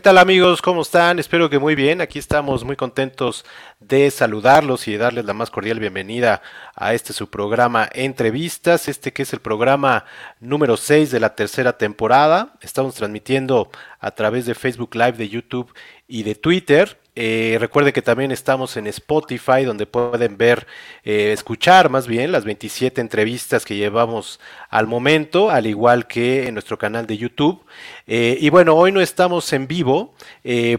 ¿Qué tal amigos? ¿Cómo están? Espero que muy bien. Aquí estamos muy contentos de saludarlos y de darles la más cordial bienvenida a este su programa Entrevistas, este que es el programa número 6 de la tercera temporada. Estamos transmitiendo a través de Facebook Live, de YouTube y de Twitter. Eh, recuerden que también estamos en Spotify, donde pueden ver, eh, escuchar más bien las 27 entrevistas que llevamos al momento, al igual que en nuestro canal de YouTube. Eh, y bueno, hoy no estamos en vivo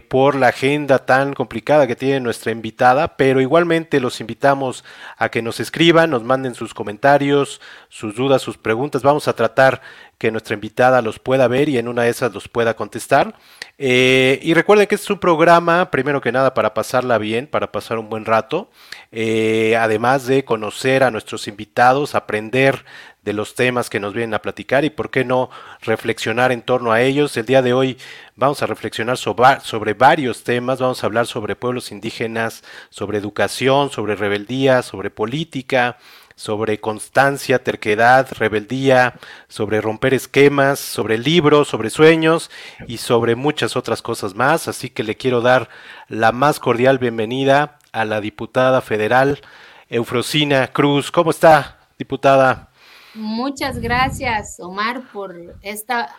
por la agenda tan complicada que tiene nuestra invitada, pero igualmente los invitamos a que nos escriban, nos manden sus comentarios, sus dudas, sus preguntas. Vamos a tratar que nuestra invitada los pueda ver y en una de esas los pueda contestar. Eh, y recuerden que es un programa, primero que nada, para pasarla bien, para pasar un buen rato, eh, además de conocer a nuestros invitados, aprender de los temas que nos vienen a platicar y por qué no reflexionar en torno a ellos. El día de hoy vamos a reflexionar sobre, sobre, varios temas, vamos a hablar sobre pueblos indígenas, sobre educación, sobre rebeldía, sobre política, sobre constancia, terquedad, rebeldía, sobre romper esquemas, sobre libros, sobre sueños y sobre muchas otras cosas más. Así que le quiero dar la más cordial bienvenida a la diputada federal Eufrosina Cruz. ¿Cómo está, diputada? Muchas gracias, Omar, por esta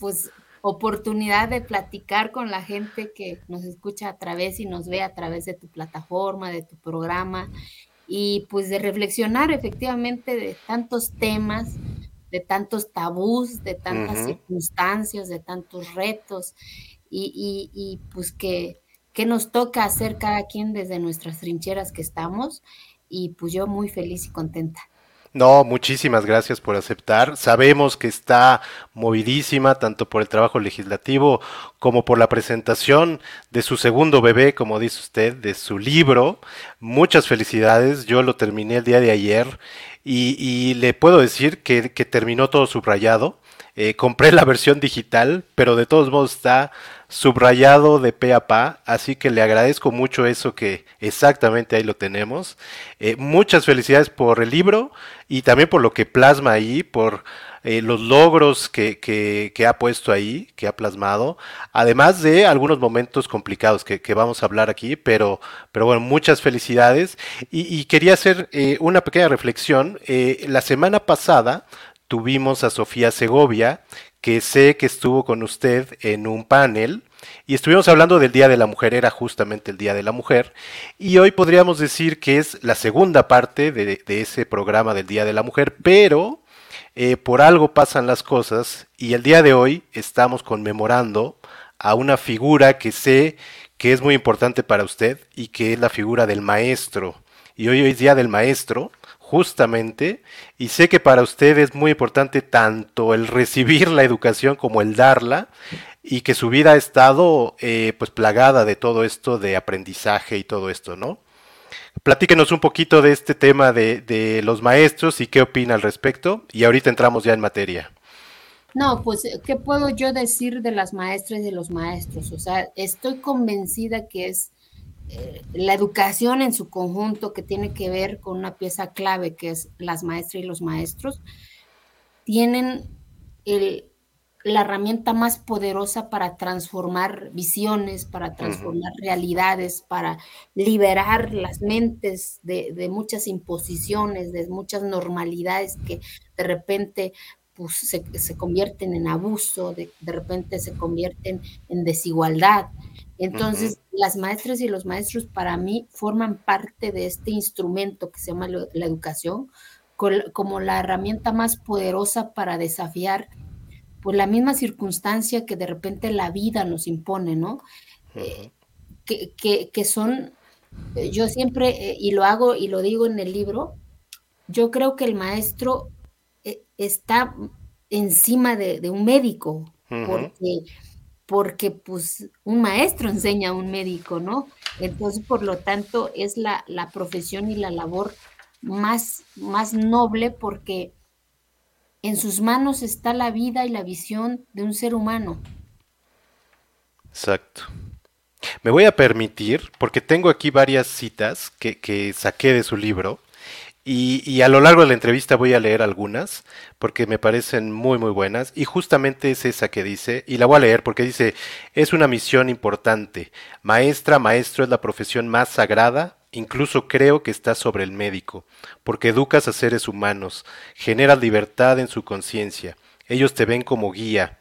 pues oportunidad de platicar con la gente que nos escucha a través y nos ve a través de tu plataforma, de tu programa y pues de reflexionar efectivamente de tantos temas, de tantos tabús, de tantas circunstancias, de tantos retos y, y, pues que, que, nos toca hacer cada quien desde nuestras trincheras que estamos y pues yo muy feliz y contenta. No, muchísimas gracias por aceptar. Sabemos que está movidísima tanto por el trabajo legislativo como por la presentación de su segundo bebé, como dice usted, de su libro. Muchas felicidades. Yo lo terminé el día de ayer y, le puedo decir que, terminó todo subrayado. Eh, compré la versión digital, pero de todos modos está subrayado de pe a pa, así que le agradezco mucho eso que exactamente ahí lo tenemos. Eh, muchas felicidades por el libro y también por lo que plasma ahí, por eh, los logros que, que, ha puesto ahí, que ha plasmado, además de algunos momentos complicados que, vamos a hablar aquí, pero, pero bueno, muchas felicidades. Y, quería hacer eh, una pequeña reflexión. la semana pasada tuvimos a Sofía Segovia, que sé que estuvo con usted en un panel y estuvimos hablando del Día de la Mujer, era justamente el Día de la Mujer, y hoy podríamos decir que es la segunda parte de, ese programa del Día de la Mujer, pero eh, por algo pasan las cosas y el día de hoy estamos conmemorando a una figura que sé que es muy importante para usted y que es la figura del maestro. Y hoy, hoy es Día del Maestro, justamente, y sé que para usted es muy importante tanto el recibir la educación como el darla, y que su vida ha estado eh, pues plagada de todo esto de aprendizaje y todo esto, ¿no? Platíquenos un poquito de este tema de, de los maestros y qué opina al respecto, y ahorita entramos ya en materia. No, pues, ¿qué puedo yo decir de las maestras y de los maestros? O sea, estoy convencida que es eh, la educación en su conjunto, que tiene que ver con una pieza clave, que es las maestras y los maestros, tienen la herramienta más poderosa para transformar visiones, para transformar realidades, para liberar las mentes de, muchas imposiciones, de muchas normalidades que de repente pues, se, convierten en abuso, de, de repente se convierten en desigualdad. Entonces, las maestras y los maestros para mí forman parte de este instrumento que se llama la educación como la herramienta más poderosa para desafiar pues la misma circunstancia que de repente la vida nos impone, ¿no? Eh, que, son, eh, yo siempre, eh, y lo hago y lo digo en el libro, yo creo que el maestro está encima de, un médico, porque porque pues un maestro enseña a un médico, ¿no? Entonces, por lo tanto, es la, profesión y la labor más, más noble porque en sus manos está la vida y la visión de un ser humano. Exacto. Me voy a permitir, porque tengo aquí varias citas que, que saqué de su libro, Y, a lo largo de la entrevista voy a leer algunas porque me parecen muy muy buenas y justamente es esa que dice y la voy a leer porque dice es una misión importante. Maestra maestro es la profesión más sagrada incluso creo que está sobre el médico porque educas a seres humanos generas libertad en su conciencia. Ellos te ven como guía.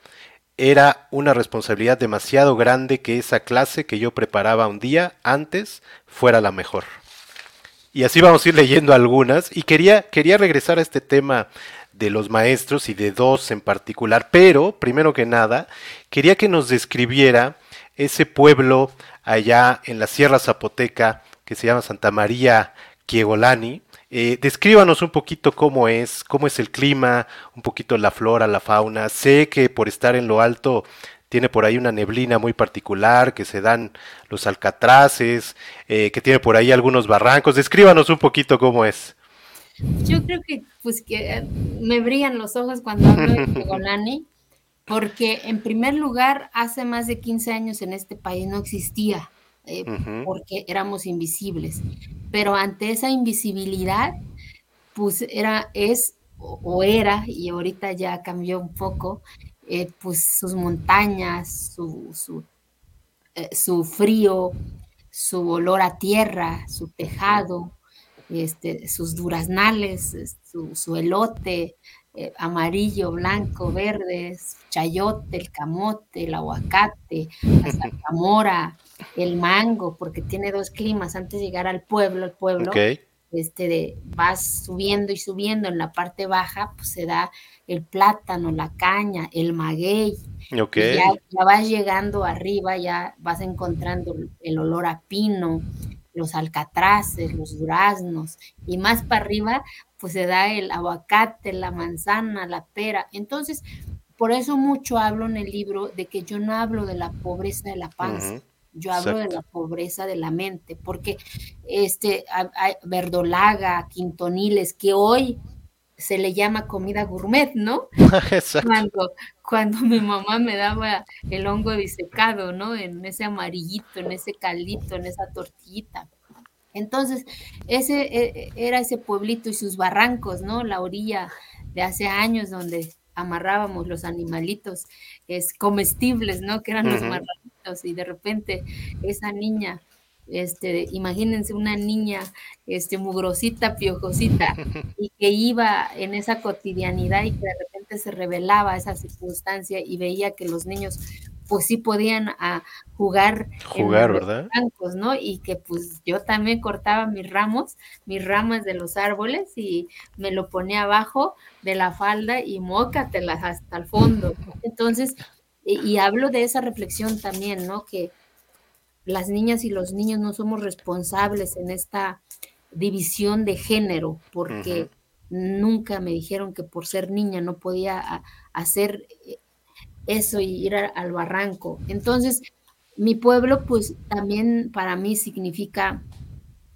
Era una responsabilidad demasiado grande que esa clase que yo preparaba un día antes fuera la mejor y así vamos a ir leyendo algunas. Y quería, quería regresar a este tema de los maestros y de dos en particular, pero primero que nada, quería que nos describiera ese pueblo allá en la Sierra Zapoteca que se llama Santa María Quiegolani. Eh, descríbanos un poquito cómo es, cómo es el clima, un poquito la flora, la fauna. Sé que por estar en lo alto tiene por ahí una neblina muy particular, que se dan los alcatraces, eh, que tiene por ahí algunos barrancos. Descríbanos un poquito cómo es. Yo creo que pues que eh, me brillan los ojos cuando hablo de Golani, porque en primer lugar, hace más de 15 años en este país no existía, eh, porque éramos invisibles. Pero ante esa invisibilidad, pues era, es o era, y ahorita ya cambió un poco, eh, pues sus montañas, su, eh, su, frío, su olor a tierra, su tejado, este, sus duraznales, su, elote eh, amarillo, blanco, verde, chayote, el camote, el aguacate, la zarzamora, el mango, porque tiene dos climas. Antes de llegar al pueblo, el pueblo este de, vas subiendo y subiendo en la parte baja, pues se da el plátano, la caña, el maguey. Okay. Ya, ya, vas llegando arriba, ya vas encontrando el olor a pino, los alcatraces, los duraznos, y más para arriba, pues se da el aguacate, la manzana, la pera. Entonces, por eso mucho hablo en el libro de que yo no hablo de la pobreza de la panza. Yo hablo de la pobreza de la mente, porque este verdolaga, quintoniles, que hoy se le llama comida gourmet, ¿no? Cuando, cuando mi mamá me daba el hongo disecado, ¿no? En ese amarillito, en ese caldito, en esa tortillita. Entonces, ese e, e, era ese pueblito y sus barrancos, ¿no? La orilla de hace años donde amarrábamos los animalitos es comestibles, ¿no? Que eran los y de repente esa niña, este, imagínense una niña, este, mugrosita, piojosita y que iba en esa cotidianidad y que de repente se revelaba esa circunstancia y veía que los niños pues sí podían a, ah, jugar, jugar ¿verdad? ¿no? Y que pues yo también cortaba mis ramos, mis ramas de los árboles y me lo ponía abajo de la falda y mócatelas hasta el fondo. Entonces, y, hablo de esa reflexión también, ¿no? Que las niñas y los niños no somos responsables en esta división de género, porque nunca me dijeron que por ser niña no podía hacer eh, eso y ir al barranco. Entonces, mi pueblo, pues también para mí significa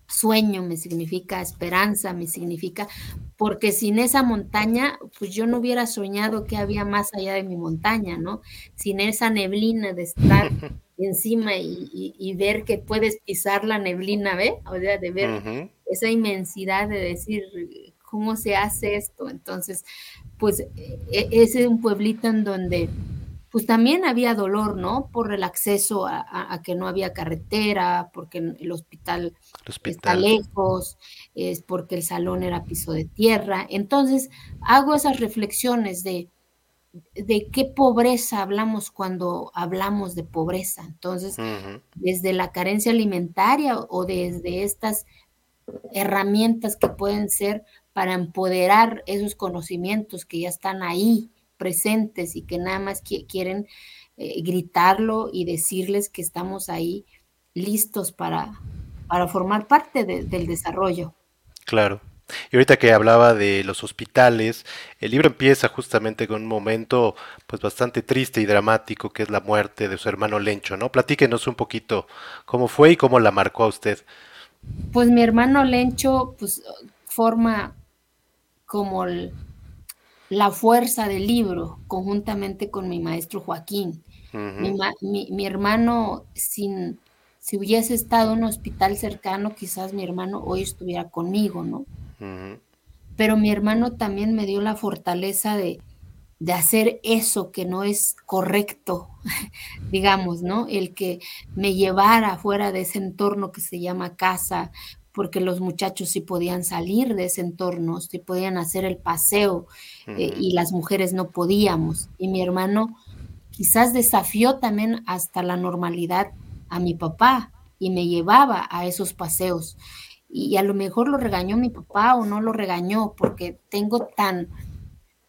sueño, me significa esperanza, me significa, porque sin esa montaña, pues yo no hubiera soñado que había más allá de mi montaña, ¿no? Sin esa neblina de estar encima y, ver que puedes pisar la neblina, ¿ve? O sea, de ver esa inmensidad de decir, ¿cómo se hace esto? Entonces, pues e, e, ese es un pueblito en donde pues también había dolor, ¿no? Por el acceso a, que no había carretera, porque el hospital, está lejos, es porque el salón era piso de tierra. Entonces, hago esas reflexiones de, de qué pobreza hablamos cuando hablamos de pobreza. Entonces, desde la carencia alimentaria o desde estas herramientas que pueden ser para empoderar esos conocimientos que ya están ahí presentes y que nada más quieren eh, gritarlo y decirles que estamos ahí listos para, para formar parte del desarrollo. Claro. Y ahorita que hablaba de los hospitales, el libro empieza justamente con un momento pues bastante triste y dramático que es la muerte de su hermano Lencho, ¿no? Platíquenos un poquito cómo fue y cómo la marcó a usted. Pues mi hermano Lencho pues forma como el, la fuerza del libro conjuntamente con mi maestro Joaquín. mi, hermano, sin, si hubiese estado en un hospital cercano, quizás mi hermano hoy estuviera conmigo, ¿no? pero mi hermano también me dio la fortaleza de, de hacer eso que no es correcto, digamos, ¿no? El que me llevara fuera de ese entorno que se llama casa, porque los muchachos sí podían salir de ese entorno, sí podían hacer el paseo eh, y las mujeres no podíamos. Y mi hermano quizás desafió también hasta la normalidad a mi papá y me llevaba a esos paseos. Y a lo mejor lo regañó mi papá o no lo regañó porque tengo tan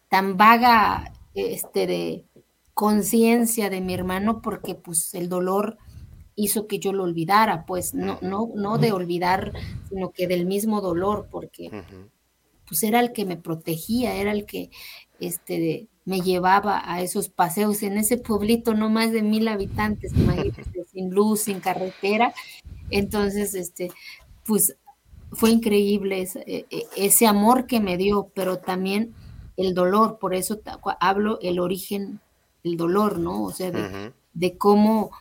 tan vaga este, de conciencia de mi hermano porque pues el dolor hizo que yo lo olvidara, pues no, no, no de olvidar, sino que del mismo dolor, porque pues era el que me protegía, era el que este, me llevaba a esos paseos en ese pueblito no más de mil habitantes, sin luz, sin carretera. Entonces, este, pues fue increíble ese, e, e, ese amor que me dio, pero también el dolor, por eso hablo el origen, el dolor, ¿no? O sea, de, cómo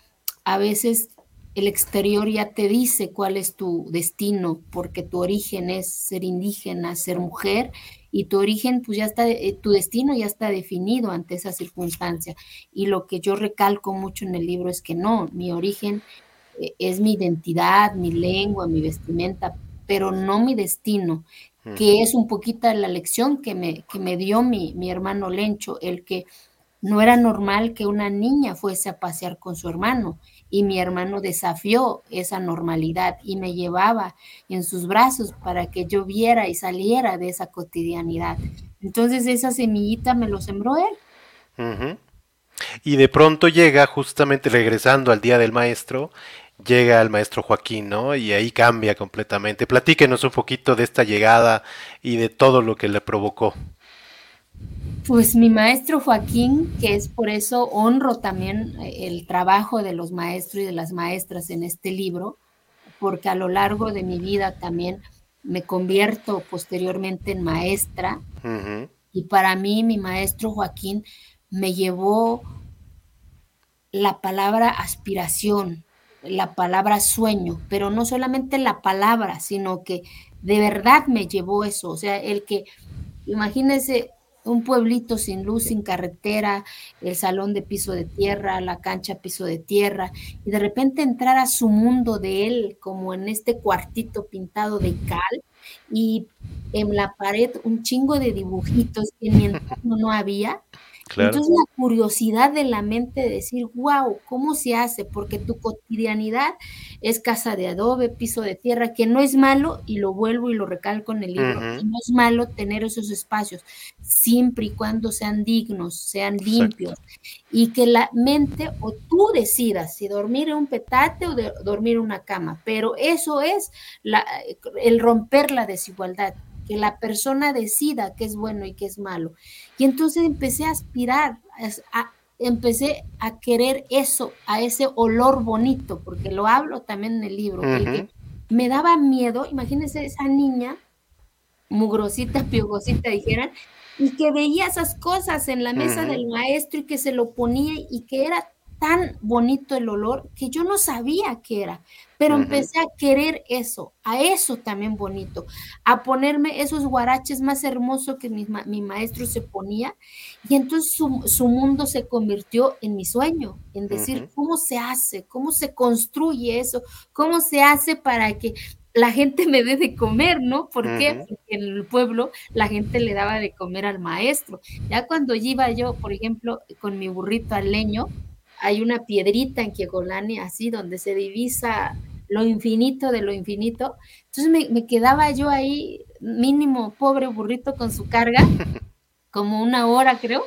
a veces el exterior ya te dice cuál es tu destino, porque tu origen es ser indígena, ser mujer, y tu origen, pues ya está, eh, tu destino ya está definido ante esa circunstancia. Y lo que yo recalco mucho en el libro es que no, mi origen eh, es mi identidad, mi lengua, mi vestimenta, pero no mi destino que es un poquito la lección que me, que me dio mi, mi hermano Lencho, el que no era normal que una niña fuese a pasear con su hermano y mi hermano desafió esa normalidad y me llevaba en sus brazos para que yo viera y saliera de esa cotidianidad. Entonces esa semillita me lo sembró él. Y de pronto llega, justamente regresando al Día del Maestro, llega el maestro Joaquín, ¿no? Y ahí cambia completamente. Platíquenos un poquito de esta llegada y de todo lo que le provocó. Pues mi maestro Joaquín, que es por eso honro también eh, el trabajo de los maestros y de las maestras en este libro, porque a lo largo de mi vida también me convierto posteriormente en maestra. Y para mí mi maestro Joaquín me llevó la palabra aspiración, la palabra sueño, pero no solamente la palabra, sino que de verdad me llevó eso. O sea, el que, imagínense, un pueblito sin luz, sin carretera, el salón de piso de tierra, la cancha piso de tierra, y de repente entrar a su mundo de él, como en este cuartito pintado de cal, y en la pared un chingo de dibujitos que en mi entorno no había, entonces la curiosidad de la mente de decir, wow, ¿cómo se hace? Porque tu cotidianidad es casa de adobe, piso de tierra, que no es malo, y lo vuelvo y lo recalco en el libro, no es malo tener esos espacios, siempre y cuando sean dignos, sean limpios, y que la mente o tú decidas si dormir en un petate o dormir en una cama, pero eso es el romper la desigualdad que la persona decida qué es bueno y qué es malo. Y entonces empecé a aspirar, empecé a querer eso, a ese olor bonito, porque lo hablo también en el libro, me daba miedo, imagínense esa niña, mugrosita, piogosita, dijeran, y que veía esas cosas en la mesa del maestro y que se lo ponía y que era tan bonito el olor que yo no sabía qué era, pero empecé a querer eso, a eso también bonito, a ponerme esos guaraches más hermosos que mi, maestro se ponía, y entonces su, mundo se convirtió en mi sueño, en decir cómo se hace, cómo se construye eso, cómo se hace para que la gente me dé de comer, ¿no? ¿Por qué? Porque en el pueblo la gente le daba de comer al maestro. Ya cuando iba yo, por ejemplo, con mi burrito al leño, hay una piedrita en Kiekolani, así, donde se divisa lo infinito de lo infinito. Entonces me, quedaba yo ahí, mínimo, pobre burrito con su carga, como una hora creo.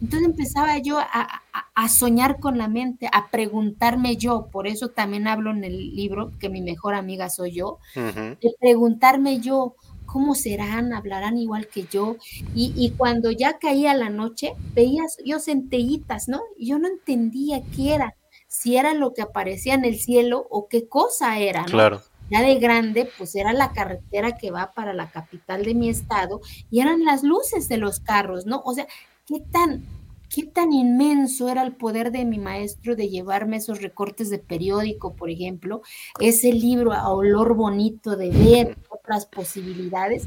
Entonces empezaba yo a, soñar con la mente, a preguntarme yo, por eso también hablo en el libro, que mi mejor amiga soy yo, de preguntarme yo, ¿cómo serán? ¿Hablarán igual que yo? Y, cuando ya caía la noche, veías yo centellitas, ¿no? Y yo no entendía qué era, si era lo que aparecía en el cielo o qué cosa era, ¿no? Claro. Ya de grande, pues era la carretera que va para la capital de mi estado y eran las luces de los carros, ¿no? O sea, qué tan qué tan inmenso era el poder de mi maestro de llevarme esos recortes de periódico, por ejemplo, ese libro a olor bonito de ver otras posibilidades.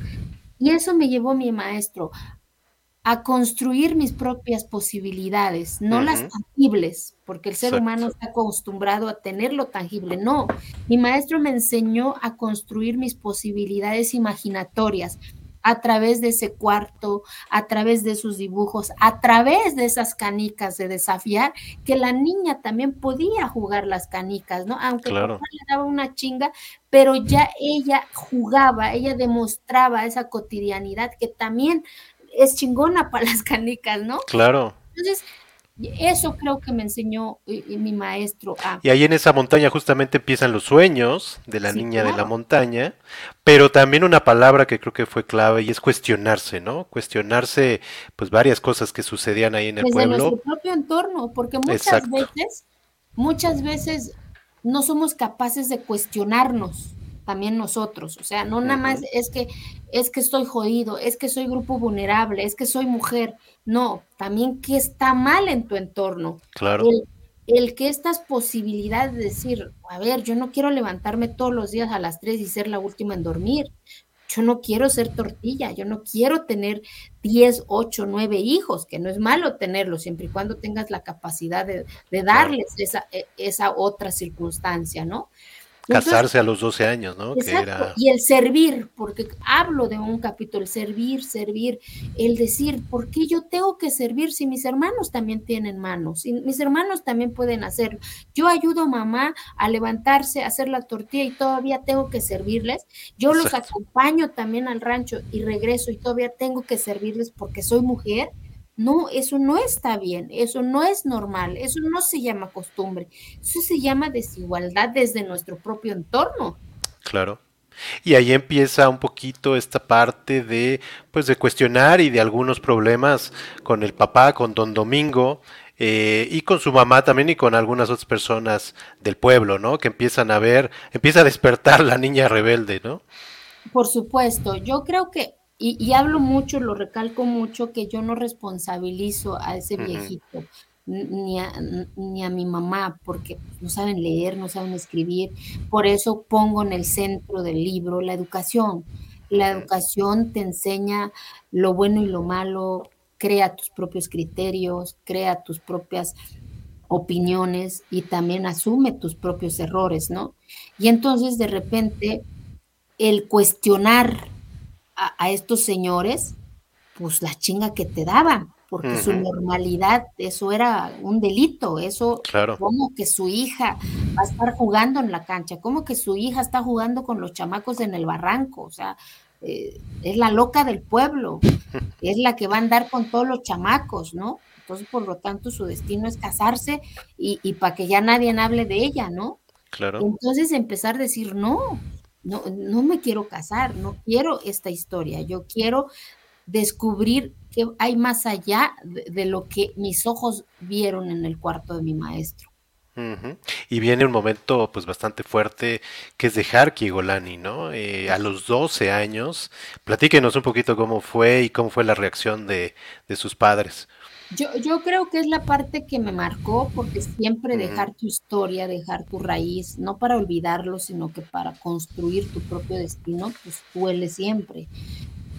Y eso me llevó mi maestro a construir mis propias posibilidades, no las tangibles, porque el ser humano está acostumbrado a tener lo tangible. No, mi maestro me enseñó a construir mis posibilidades imaginatorias a través de ese cuarto, a través de sus dibujos, a través de esas canicas de desafiar, que la niña también podía jugar las canicas, ¿no? Aunque le daba una chinga, pero ya ella jugaba, ella demostraba esa cotidianidad que también es chingona para las canicas, ¿no? Claro. Entonces, eso creo que me enseñó eh, eh, mi maestro. Y ahí en esa montaña justamente empiezan los sueños de la niña de la montaña, pero también una palabra que creo que fue clave y es cuestionarse, ¿no? Cuestionarse pues varias cosas que sucedían ahí en el pueblo. Desde nuestro propio entorno, porque muchas veces, muchas veces no somos capaces de cuestionarnos también nosotros, o sea, no nada más es que es que estoy jodido, es que soy grupo vulnerable, es que soy mujer, no, también que está mal en tu entorno. Claro. El, que estas posibilidades de decir, a ver, yo no quiero levantarme todos los días a las 3 y ser la última en dormir. Yo no quiero ser tortilla, yo no quiero tener 10, 8, 9 hijos, que no es malo tenerlos, siempre y cuando tengas la capacidad de, darles esa, e, esa otra circunstancia, ¿no? Casarse a los 12 años, ¿no? Y el servir, porque hablo de un capítulo, servir, servir, el decir, ¿por qué yo tengo que servir si mis hermanos también tienen manos? Y mis hermanos también pueden hacerlo. Yo ayudo a mamá a levantarse, a hacer la tortilla y todavía tengo que servirles. Yo los acompaño también al rancho y regreso y todavía tengo que servirles porque soy mujer. No, eso no está bien, eso no es normal, eso no se llama costumbre, eso se llama desigualdad desde nuestro propio entorno. Claro. Y ahí empieza un poquito esta parte de, pues, de cuestionar y de algunos problemas con el papá, con Don Domingo, eh, y con su mamá también y con algunas otras personas del pueblo, ¿no? Que empiezan a ver, empieza a despertar la niña rebelde, ¿no? Por supuesto, yo creo que y, hablo mucho, lo recalco mucho, que yo no responsabilizo a ese viejito, ni a, ni a mi mamá, porque no saben leer, no saben escribir. Por eso pongo en el centro del libro la educación. La educación te enseña lo bueno y lo malo, crea tus propios criterios, crea tus propias opiniones y también asume tus propios errores, ¿no? Y entonces de repente el cuestionar a, estos señores, pues la chinga que te daban, porque su normalidad, eso era un delito, eso, claro. como que su hija va a estar jugando en la cancha, como que su hija está jugando con los chamacos en el barranco, o sea, eh, es la loca del pueblo, es la que va a andar con todos los chamacos, ¿no? Entonces, por lo tanto, su destino es casarse y, y para que ya nadie hable de ella, ¿no? Claro. Entonces empezar a decir, no, no, no me quiero casar, no quiero esta historia, yo quiero descubrir que hay más allá de, lo que mis ojos vieron en el cuarto de mi maestro. Y viene un momento pues bastante fuerte que es de Harky Golani, ¿no? Eh, a los 12 años, platíquenos un poquito cómo fue y cómo fue la reacción de, de sus padres. Yo, yo creo que es la parte que me marcó, porque siempre dejar tu historia, dejar tu raíz, no para olvidarlo, sino que para construir tu propio destino, pues duele siempre.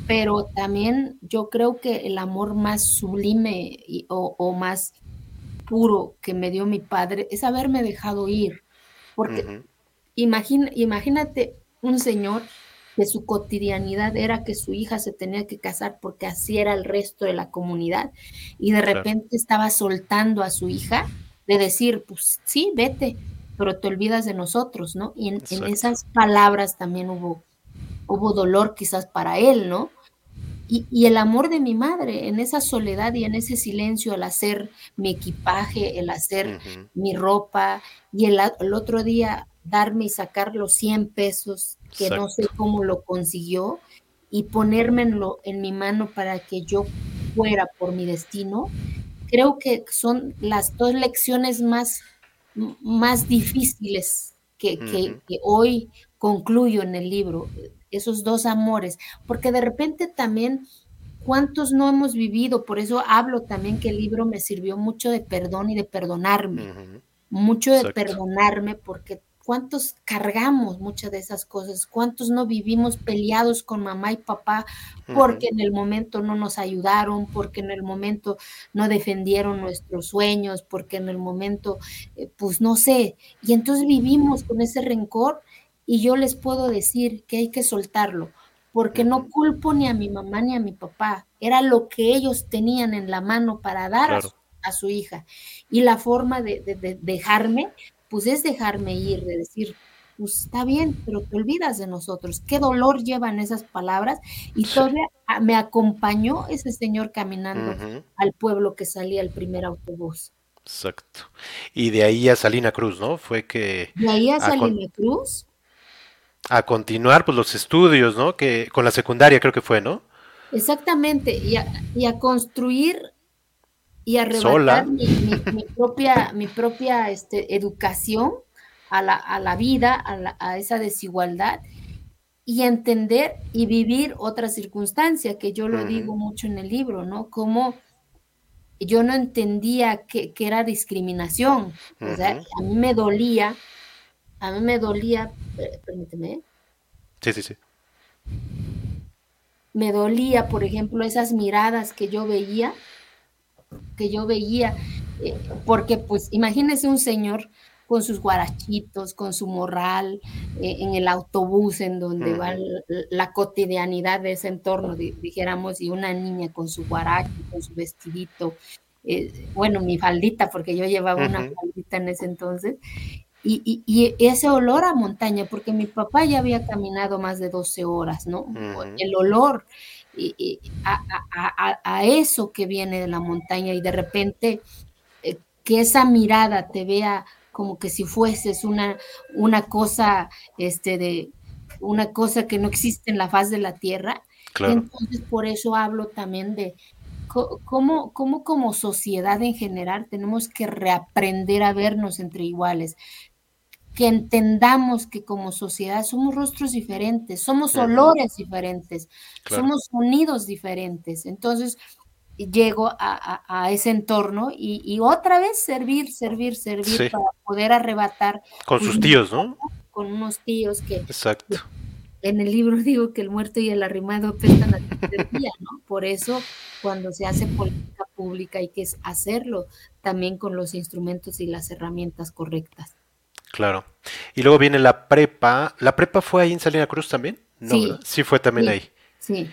Pero también yo creo que el amor más sublime o, más puro que me dio mi padre es haberme dejado ir. Porque imagínate un señor que su cotidianidad era que su hija se tenía que casar porque así era el resto de la comunidad y de repente estaba soltando a su hija de decir, pues sí, vete, pero te olvidas de nosotros, ¿no? Y en, esas palabras también hubo, hubo dolor quizás para él, ¿no? Y, el amor de mi madre, en esa soledad y en ese silencio, el hacer mi equipaje, el hacer mi ropa, y el, el, otro día darme y sacar los 100 pesos, que no sé cómo lo consiguió, y ponérmelo en mi mano para que yo fuera por mi destino, creo que son las dos lecciones más, más difíciles que, que hoy concluyo en el libro, esos dos amores, porque de repente también ¿Cuántos no hemos vivido? Por eso hablo también que el libro me sirvió mucho de perdón y de perdonarme. Mucho de perdonarme porque cuántos cargamos muchas de esas cosas, cuántos no vivimos peleados con mamá y papá porque en el momento no nos ayudaron, porque en el momento no defendieron nuestros sueños, porque en el momento, eh, pues no sé, y entonces vivimos con ese rencor y yo les puedo decir que hay que soltarlo, porque no culpo ni a mi mamá ni a mi papá, era lo que ellos tenían en la mano para dar a, su, hija. Y la forma de, dejarme, pues es dejarme ir, de decir, pues está bien, pero te olvidas de nosotros. Qué dolor llevan esas palabras. Y todavía me acompañó ese señor caminando al pueblo que salía el primer autobús. Exacto. Y de ahí a Salina Cruz, ¿no? Fue que... De ahí a Salina Cruz a continuar pues los estudios, ¿no? Que con la secundaria creo que fue, ¿no? Exactamente, y a, y a construir y a arrebatar mi, propia, mi propia este, educación a la, a la vida, a, a, esa desigualdad y entender y vivir otra circunstancia, que yo lo digo mucho en el libro, ¿no? Como yo no entendía que, que era discriminación, o sea, a mí me dolía a mí me dolía, permíteme. Sí, sí, sí. Me dolía, por ejemplo, esas miradas que yo veía, que yo veía, eh, porque pues imagínese un señor con sus guarachitos, con su morral, eh, en el autobús en donde va la, cotidianidad de ese entorno, dijéramos, y una niña con su guaracho, con su vestidito, eh, bueno, mi faldita, porque yo llevaba una faldita en ese entonces, y, ese olor a montaña, porque mi papá ya había caminado más de 12 horas, ¿no? El olor y, a, eso que viene de la montaña y de repente eh, que esa mirada te vea como que si fueses una, una cosa, este, de una cosa que no existe en la faz de la tierra. Entonces, por eso hablo también de cómo, cómo como sociedad en general tenemos que reaprender a vernos entre iguales que entendamos que como sociedad somos rostros diferentes, somos olores diferentes, somos sonidos diferentes. Entonces, llego a, ese entorno y, otra vez servir, servir, servir para poder arrebatar. Con sus tíos, ¿no? Con unos tíos que... Exacto. en el libro digo que el muerto y el arrimado apestan a día, ¿no? Por eso cuando se hace política pública hay que hacerlo también con los instrumentos y las herramientas correctas. Claro. Y luego viene la prepa. ¿La prepa fue ahí en Salina Cruz también? No, sí, sí fue también ahí. Sí.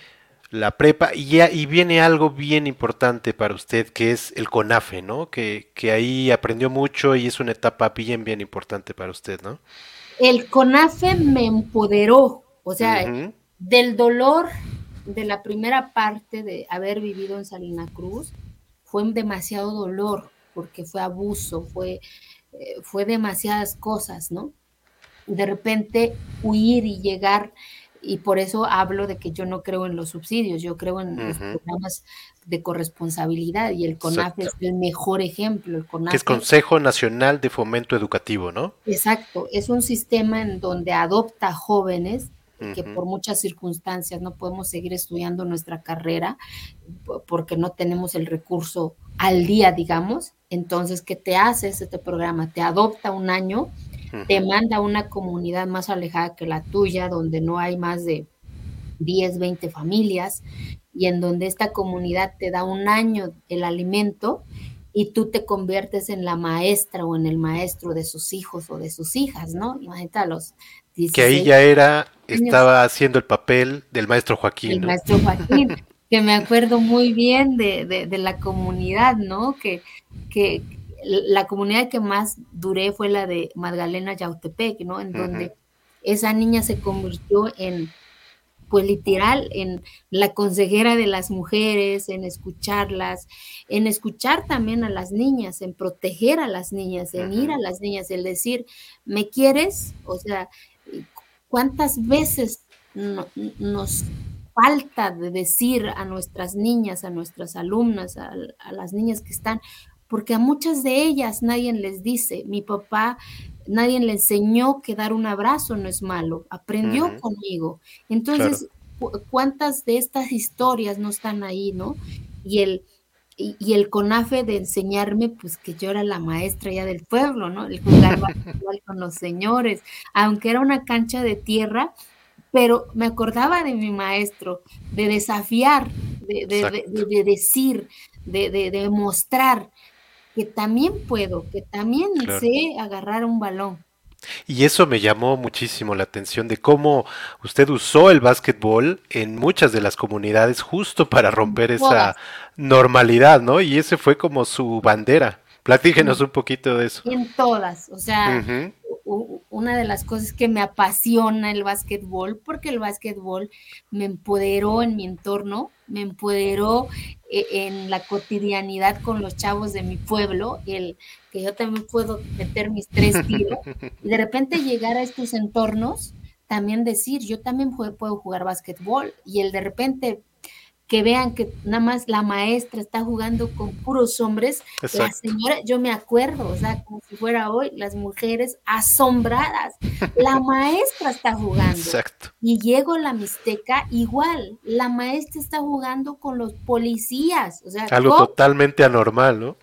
La prepa, y, ya, y viene algo bien importante para usted, que es el CONAFE, ¿no? Que, que ahí aprendió mucho y es una etapa bien, bien importante para usted, ¿no? El CONAFE me empoderó, o sea, del dolor de la primera parte de haber vivido en Salina Cruz, fue demasiado dolor, porque fue abuso, fue eh, fue demasiadas cosas, ¿no? De repente huir y llegar, y por eso hablo de que yo no creo en los subsidios, yo creo en los programas de corresponsabilidad y el CONAF es el mejor ejemplo. El que es Consejo Nacional de Fomento Educativo, ¿no? Exacto, es un sistema en donde adopta jóvenes que por muchas circunstancias no podemos seguir estudiando nuestra carrera porque no tenemos el recurso al día, digamos. Entonces, ¿qué te hace este programa? Te adopta un año, te manda a una comunidad más alejada que la tuya, donde no hay más de 10, 20 familias, y en donde esta comunidad te da un año el alimento y tú te conviertes en la maestra o en el maestro de sus hijos o de sus hijas, ¿no? Imagínate a los que ahí ya era, estaba haciendo el papel del maestro Joaquín. El maestro Joaquín, que me acuerdo muy bien de, de, la comunidad, ¿no? Que, que la comunidad que más duré fue la de Magdalena Yautepec, ¿no? En donde esa niña se convirtió en, pues literal, en la consejera de las mujeres, en escucharlas, en escuchar también a las niñas, en proteger a las niñas, en ir a las niñas, el decir, ¿me quieres? O sea, ¿Cuántas veces nos falta de decir a nuestras niñas, a nuestras alumnas, a, las niñas que están, porque a muchas de ellas nadie les dice, mi papá, nadie le enseñó que dar un abrazo no es malo, aprendió conmigo. Entonces, ¿cuántas de estas historias no están ahí, no? Y el, y, el conafe de enseñarme, pues que yo era la maestra ya del pueblo, ¿no? El jugar con los señores, aunque era una cancha de tierra, pero me acordaba de mi maestro, de desafiar, de, de, decir, de, demostrar que también puedo, que también sé agarrar un balón. Y eso me llamó muchísimo la atención de cómo usted usó el básquetbol en muchas de las comunidades justo para romper esa normalidad, ¿no? Y ese fue como su bandera. Platígenos un poquito de eso. En todas, o sea, una de las cosas que me apasiona el básquetbol, porque el básquetbol me empoderó en mi entorno, me empoderó eh, en la cotidianidad con los chavos de mi pueblo, el que yo también puedo meter mis tres tiros, y de repente llegar a estos entornos, también decir, yo también puedo jugar básquetbol, y el de repente que vean que nada más la maestra está jugando con puros hombres, la señora, yo me acuerdo, o sea, como si fuera hoy, las mujeres asombradas, la maestra está jugando. Exacto. Y llego la Mixteca, igual, la maestra está jugando con los policías, o sea, algo totalmente anormal, ¿no?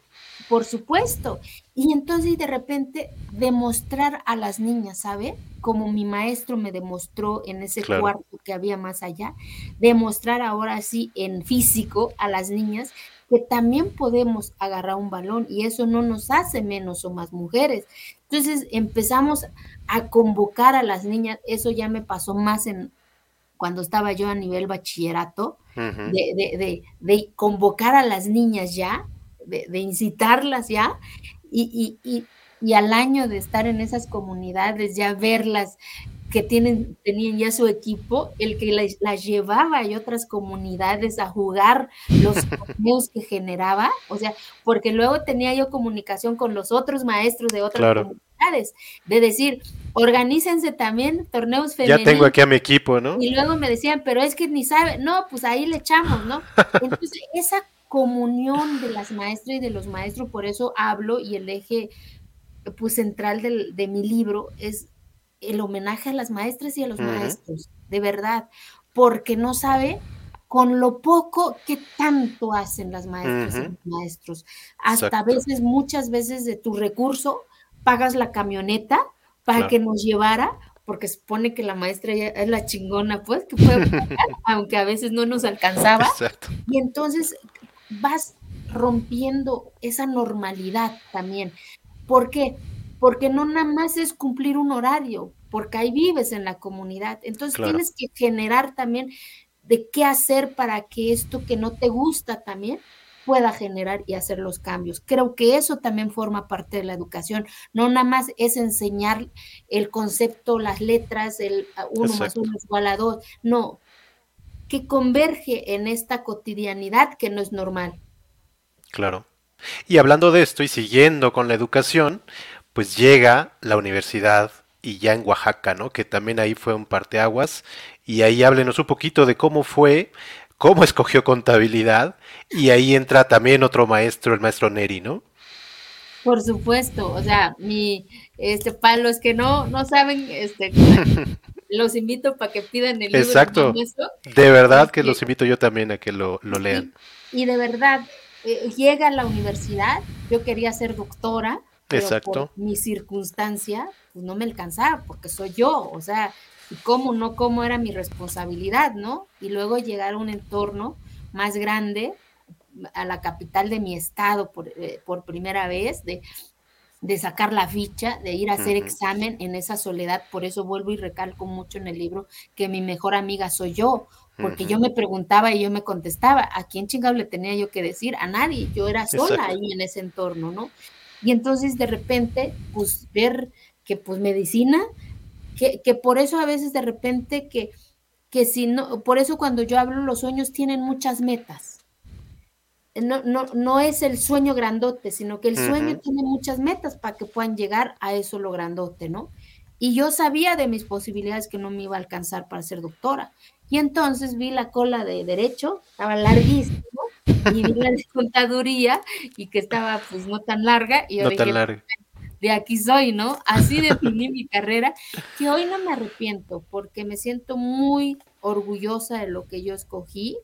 Por supuesto. Y entonces de repente demostrar a las niñas, ¿sabe? Como mi maestro me demostró en ese cuarto que había más allá, demostrar ahora sí en físico a las niñas que también podemos agarrar un balón y eso no nos hace menos o más mujeres. Entonces empezamos a convocar a las niñas, eso ya me pasó más en cuando estaba yo a nivel bachillerato, de, de, convocar a las niñas ya de, incitarlas ya y, y, y, al año de estar en esas comunidades, ya verlas que tienen, tenían ya su equipo, el que las, llevaba y otras comunidades a jugar los torneos que generaba, o sea, porque luego tenía yo comunicación con los otros maestros de otras comunidades, de decir, organícense también torneos femeninos. Ya tengo aquí a mi equipo, ¿no? Y luego me decían, pero es que ni sabe, no, pues ahí le echamos, ¿no? Entonces, esa comunión de las maestras y de los maestros, por eso hablo y el eje pues, central de mi libro es el homenaje a las maestras y a los maestros, de verdad, porque no sabe con lo poco que tanto hacen las maestras y los maestros. Hasta veces, muchas veces de tu recurso, pagas la camioneta para que nos llevara, porque supone que la maestra ya es la chingona, pues, que puede pagar, aunque a veces no nos alcanzaba. Y entonces vas rompiendo esa normalidad también. ¿Por qué? Porque no nada más es cumplir un horario, porque ahí vives en la comunidad. Entonces tienes que generar también de qué hacer para que esto que no te gusta también pueda generar y hacer los cambios. Creo que eso también forma parte de la educación. No nada más es enseñar el concepto, las letras, el uno más uno es igual a dos. No, que converge en esta cotidianidad que no es normal. Claro. Y hablando de esto y siguiendo con la educación, pues llega la universidad y ya en Oaxaca, ¿no? Que también ahí fue un parteaguas y ahí háblenos un poquito de cómo fue, cómo escogió contabilidad y ahí entra también otro maestro, el maestro Neri, ¿no? Por supuesto, o sea, mi este para los que no no saben este los invito para que pidan el libro. Exacto. De verdad que los invito yo también a que lo, lean. Y, de verdad, eh, llega a la universidad, yo quería ser doctora, pero Exacto. por mi circunstancia, pues no me alcanzaba, porque soy yo, o sea, cómo no, cómo era mi responsabilidad, ¿no? Y luego llegar a un entorno más grande, a la capital de mi estado por, eh, por primera vez, de de sacar la ficha, de ir a hacer examen en esa soledad. Por eso vuelvo y recalco mucho en el libro que mi mejor amiga soy yo, porque yo me preguntaba y yo me contestaba, ¿a quién chingado le tenía yo que decir? A nadie, yo era sola ahí en ese entorno, ¿no? Y entonces de repente, pues ver que pues medicina, que, que por eso a veces de repente que, que si no, por eso cuando yo hablo los sueños tienen muchas metas no, no, no es el sueño grandote, sino que el sueño tiene muchas metas para que puedan llegar a eso lo grandote, ¿no? Y yo sabía de mis posibilidades que no me iba a alcanzar para ser doctora. Y entonces vi la cola de derecho, estaba larguísimo, y vi la de contaduría, y que estaba pues no tan larga, y yo dije, de aquí soy, ¿no? Así definí mi carrera, que hoy no me arrepiento, porque me siento muy orgullosa de lo que yo escogí,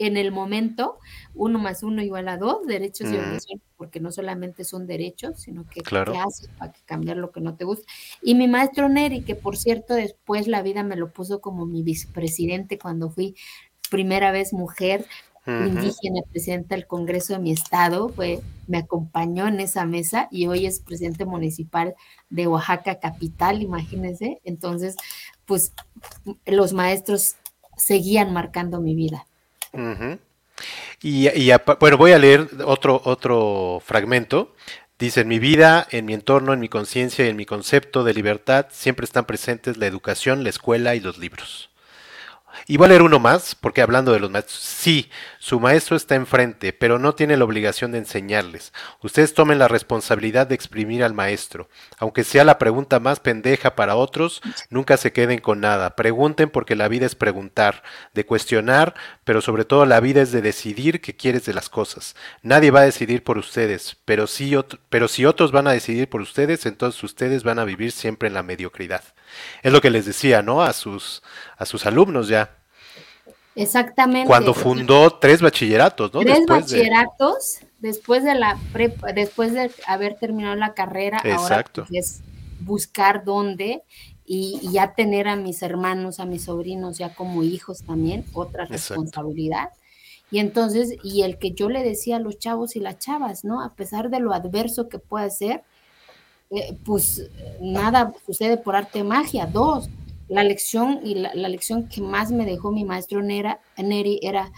en el momento, uno más uno igual a dos, derechos y obligaciones, porque no solamente son derechos, sino que claro. qué haces para cambiar lo que no te gusta. Y mi maestro Neri, que por cierto después la vida me lo puso como mi vicepresidente cuando fui primera vez mujer indígena, presidenta del Congreso de mi estado, fue, me acompañó en esa mesa y hoy es presidente municipal de Oaxaca capital, imagínense. Entonces, pues los maestros seguían marcando mi vida. Y, bueno, voy a leer otro, otro fragmento. Dice, en mi vida, en mi entorno, en mi conciencia y en mi concepto de libertad siempre están presentes la educación, la escuela y los libros. Y voy a leer uno más, porque hablando de los maestros, sí, su maestro está enfrente, pero no tiene la obligación de enseñarles. Ustedes tomen la responsabilidad de exprimir al maestro. Aunque sea la pregunta más pendeja para otros, nunca se queden con nada. Pregunten porque la vida es preguntar, de cuestionar, pero sobre todo la vida es de decidir qué quieres de las cosas. Nadie va a decidir por ustedes, pero, sí, pero si otros van a decidir por ustedes, entonces ustedes van a vivir siempre en la mediocridad. Es lo que les decía, ¿no? A sus, a sus alumnos ya. Exactamente. Cuando fundó tres bachilleratos, ¿no? Tres bachilleratos después de la prepa, después de haber terminado la carrera, Exacto. ahora es buscar dónde y, ya tener a mis hermanos, a mis sobrinos ya como hijos también, otra responsabilidad. Y entonces, y el que yo le decía a los chavos y las chavas, ¿no? A pesar de lo adverso que puede ser, eh, pues nada sucede por arte de magia. Dos, la lección y la, lección que más me dejó mi maestro Neri era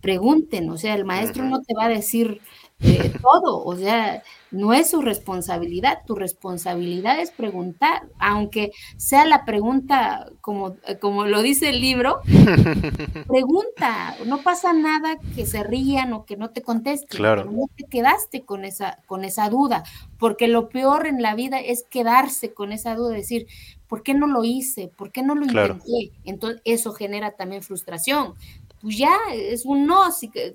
pregunten, o sea, el maestro no te va a decir eh, todo, o sea, no es su responsabilidad, tu responsabilidad es preguntar, aunque sea la pregunta como, como lo dice el libro, pregunta, no pasa nada que se rían o que no te contesten, claro. no te quedaste con esa, con esa duda, porque lo peor en la vida es quedarse con esa duda, decir, ¿por qué no lo hice? ¿Por qué no lo intenté? Entonces eso genera también frustración pues ya es un no,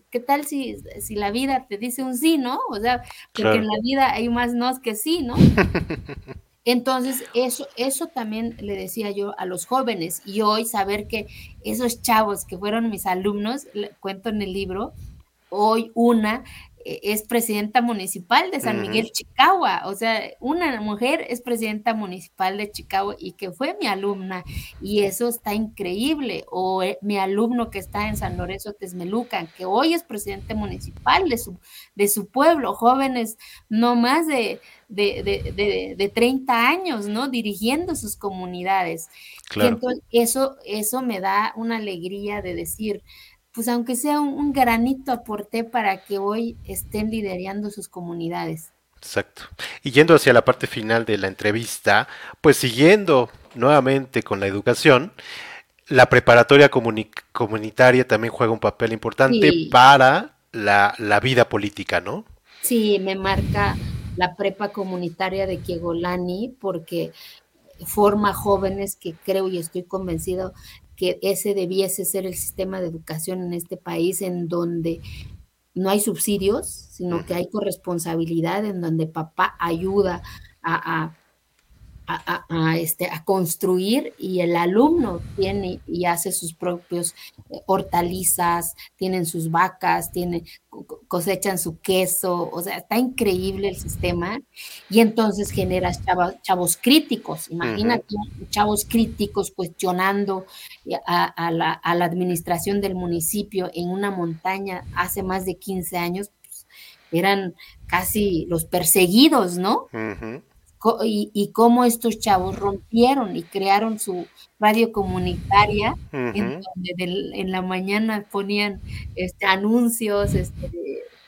¿qué tal si, si la vida te dice un sí, ¿no? O sea, porque en la vida hay más nos que sí, ¿no? Entonces, eso, eso también le decía yo a los jóvenes y hoy saber que esos chavos que fueron mis alumnos, cuento en el libro, hoy una es presidenta municipal de San Miguel, Chicagua. O sea, una mujer es presidenta municipal de Chicago y que fue mi alumna. Y eso está increíble. O eh, mi alumno que está en San Lorenzo Tesmelucan, que hoy es presidente municipal de su, de su pueblo. Jóvenes no más de, de, de, 30 años, ¿no? Dirigiendo sus comunidades. Y entonces eso, eso me da una alegría de decir, pues aunque sea un, granito aporté para que hoy estén liderando sus comunidades. Exacto. Y yendo hacia la parte final de la entrevista, pues siguiendo nuevamente con la educación, la preparatoria comunitaria también juega un papel importante para la, la, vida política, ¿no? Sí, me marca la prepa comunitaria de Kiegolani porque forma jóvenes que creo y estoy convencido que ese debiese ser el sistema de educación en este país en donde no hay subsidios, sino que hay corresponsabilidad, en donde papá ayuda a, a, este, a construir y el alumno tiene y hace sus propios eh, hortalizas, tienen sus vacas, tiene, cosechan su queso, o sea, está increíble el sistema. Y entonces generas chavos, críticos, imagínate, chavos críticos cuestionando a, la, a, la, administración del municipio en una montaña hace más de 15 años, pues, eran casi los perseguidos, ¿no? Y, cómo estos chavos rompieron y crearon su radio comunitaria, en donde en la mañana ponían este, anuncios, este,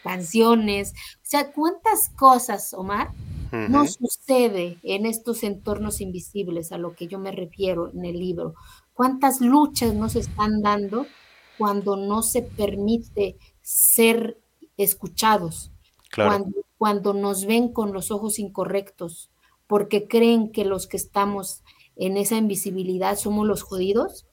canciones, o sea, cuántas cosas, Omar, no sucede en estos entornos invisibles a lo que yo me refiero en el libro, cuántas luchas nos están dando cuando no se permite ser escuchados, cuando, cuando nos ven con los ojos incorrectos, porque creen que los que estamos en esa invisibilidad somos los jodidos,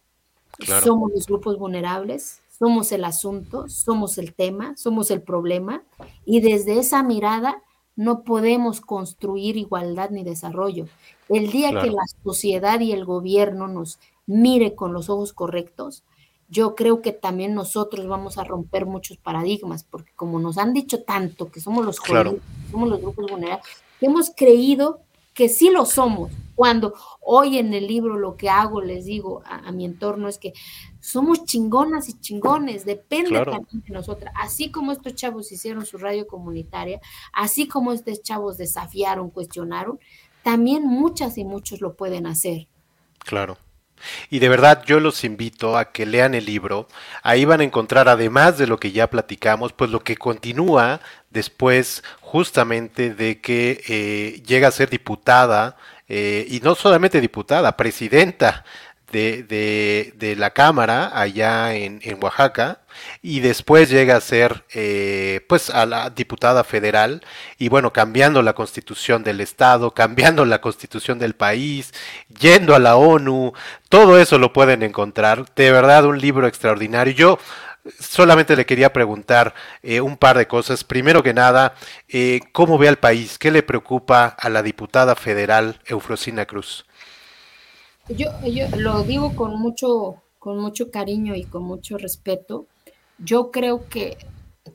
somos los grupos vulnerables, somos el asunto, somos el tema, somos el problema, y desde esa mirada no podemos construir igualdad ni desarrollo. El día que la sociedad y el gobierno nos mire con los ojos correctos, yo creo que también nosotros vamos a romper muchos paradigmas, porque como nos han dicho tanto que somos los jóvenes, somos los grupos vulnerables, hemos creído que sí lo somos. Cuando hoy en el libro lo que hago, les digo a, mi entorno, es que somos chingonas y chingones, depende también de nosotras. Así como estos chavos hicieron su radio comunitaria, así como estos chavos desafiaron, cuestionaron, también muchas y muchos lo pueden hacer. Claro. Y de verdad yo los invito a que lean el libro. Ahí van a encontrar, además de lo que ya platicamos, pues lo que continúa después justamente de que eh, llega a ser diputada, eh, y no solamente diputada, presidenta de, de, la Cámara allá en, en, Oaxaca y después llega a ser eh, pues a la diputada federal y bueno cambiando la constitución del estado cambiando la constitución del país yendo a la ONU todo eso lo pueden encontrar. De verdad un libro extraordinario. Yo solamente le quería preguntar eh, un par de cosas. Primero que nada eh, cómo ve al país qué le preocupa a la diputada federal Eufrosina Cruz yo, yo lo digo con mucho, con mucho cariño y con mucho respeto. Yo creo que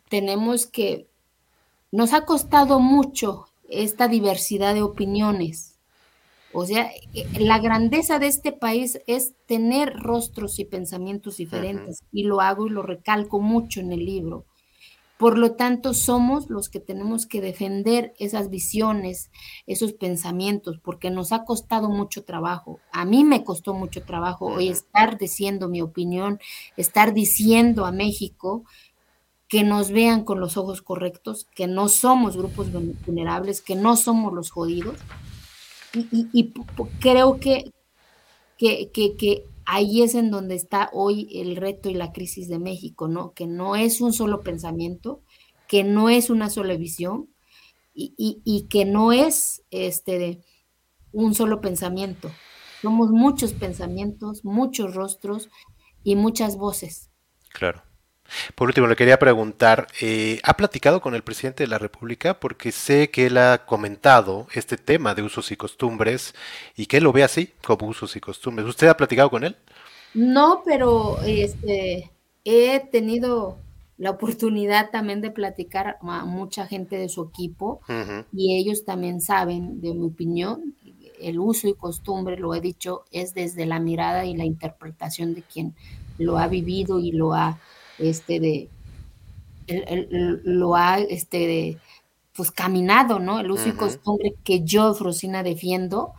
tenemos que, nos ha costado mucho esta diversidad de opiniones. O sea, eh, la grandeza de este país es tener rostros y pensamientos diferentes. Y lo hago y lo recalco mucho en el libro. Por lo tanto, somos los que tenemos que defender esas visiones, esos pensamientos, porque nos ha costado mucho trabajo. A mí me costó mucho trabajo hoy estar diciendo mi opinión, estar diciendo a México que nos vean con los ojos correctos, que no somos grupos vulnerables, que no somos los jodidos. Y, creo que, que, que ahí es en donde está hoy el reto y la crisis de México, ¿no? Que no es un solo pensamiento, que no es una sola visión y, que no es este un solo pensamiento. Somos muchos pensamientos, muchos rostros y muchas voces. Claro. Por último, le quería preguntar, eh, ¿ha platicado con el presidente de la República? Porque sé que él ha comentado este tema de usos y costumbres y que él lo ve así, como usos y costumbres. ¿Usted ha platicado con él? No, pero este, he tenido la oportunidad también de platicar a mucha gente de su equipo y ellos también saben de mi opinión. El uso y costumbre, lo he dicho, es desde la mirada y la interpretación de quien lo ha vivido y lo ha este de lo ha este de, pues caminado, ¿no? El uso y costumbre que yo, Frosina, defiendo,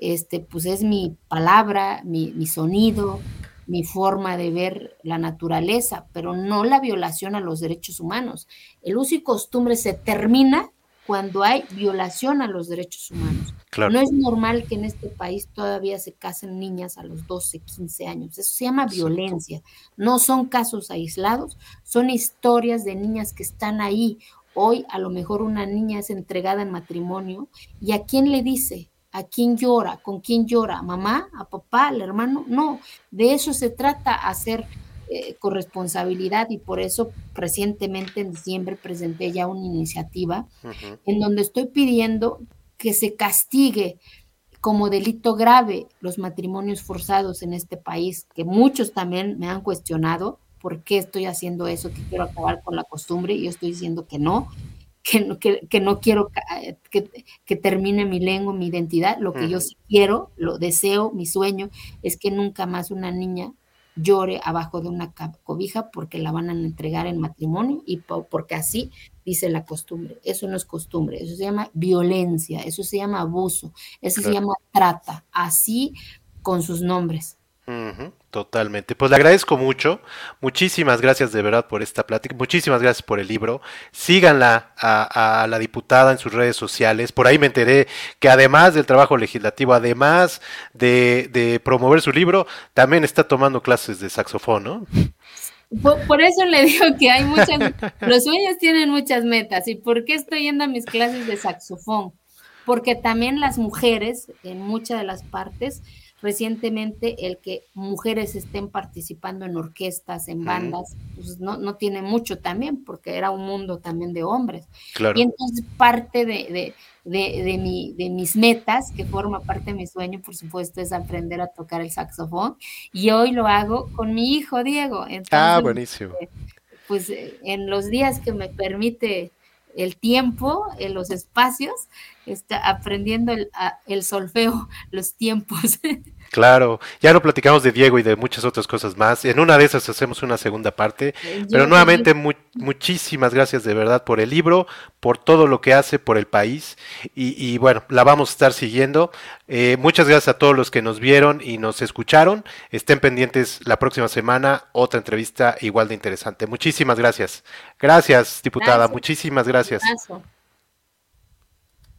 este, pues es mi palabra, mi, mi, sonido, mi forma de ver la naturaleza, pero no la violación a los derechos humanos. El uso y costumbre se termina cuando hay violación a los derechos humanos. No es normal que en este país todavía se casen niñas a los 12, 15 años. Eso se llama violencia. No son casos aislados, son historias de niñas que están ahí. Hoy a lo mejor una niña es entregada en matrimonio y a quién le dice, a quién llora, con quién llora, ¿A mamá, a papá, al hermano. No, de eso se trata hacer eh, corresponsabilidad y por eso recientemente en diciembre presenté ya una iniciativa en donde estoy pidiendo que se castigue como delito grave los matrimonios forzados en este país, que muchos también me han cuestionado por qué estoy haciendo eso, que quiero acabar con la costumbre, y yo estoy diciendo que no, que no, que, no quiero que, que, termine mi lengua, mi identidad, lo que yo sí quiero, lo deseo, mi sueño es que nunca más una niña llore abajo de una cobija porque la van a entregar en matrimonio y porque así dice la costumbre. Eso no es costumbre, eso se llama violencia, eso se llama abuso, eso se llama trata, así con sus nombres. Totalmente. Pues le agradezco mucho. Muchísimas gracias de verdad por esta plática. Muchísimas gracias por el libro. Síganla a, la diputada en sus redes sociales. Por ahí me enteré que además del trabajo legislativo, además de, promover su libro, también está tomando clases de saxofón, ¿no? Por, eso le digo que hay muchas, los sueños tienen muchas metas. ¿Y por qué estoy yendo a mis clases de saxofón? Porque también las mujeres, en muchas de las partes, recientemente el que mujeres estén participando en orquestas, en bandas, pues no, no tiene mucho también, porque era un mundo también de hombres. Y entonces parte de, de, mi, de mis metas, que forma parte de mi sueño, por supuesto, es aprender a tocar el saxofón. Y hoy lo hago con mi hijo Diego. ah, buenísimo. Eh, pues eh, en los días que me permite el tiempo, en los espacios, está aprendiendo el, el solfeo, los tiempos. Claro, ya lo platicamos de Diego y de muchas otras cosas más. En una de esas hacemos una segunda parte. Pero nuevamente, muchísimas gracias de verdad por el libro, por todo lo que hace por el país. Y, bueno, la vamos a estar siguiendo. Eh, muchas gracias a todos los que nos vieron y nos escucharon. Estén pendientes la próxima semana, otra entrevista igual de interesante. Muchísimas gracias. Gracias, diputada. Muchísimas gracias.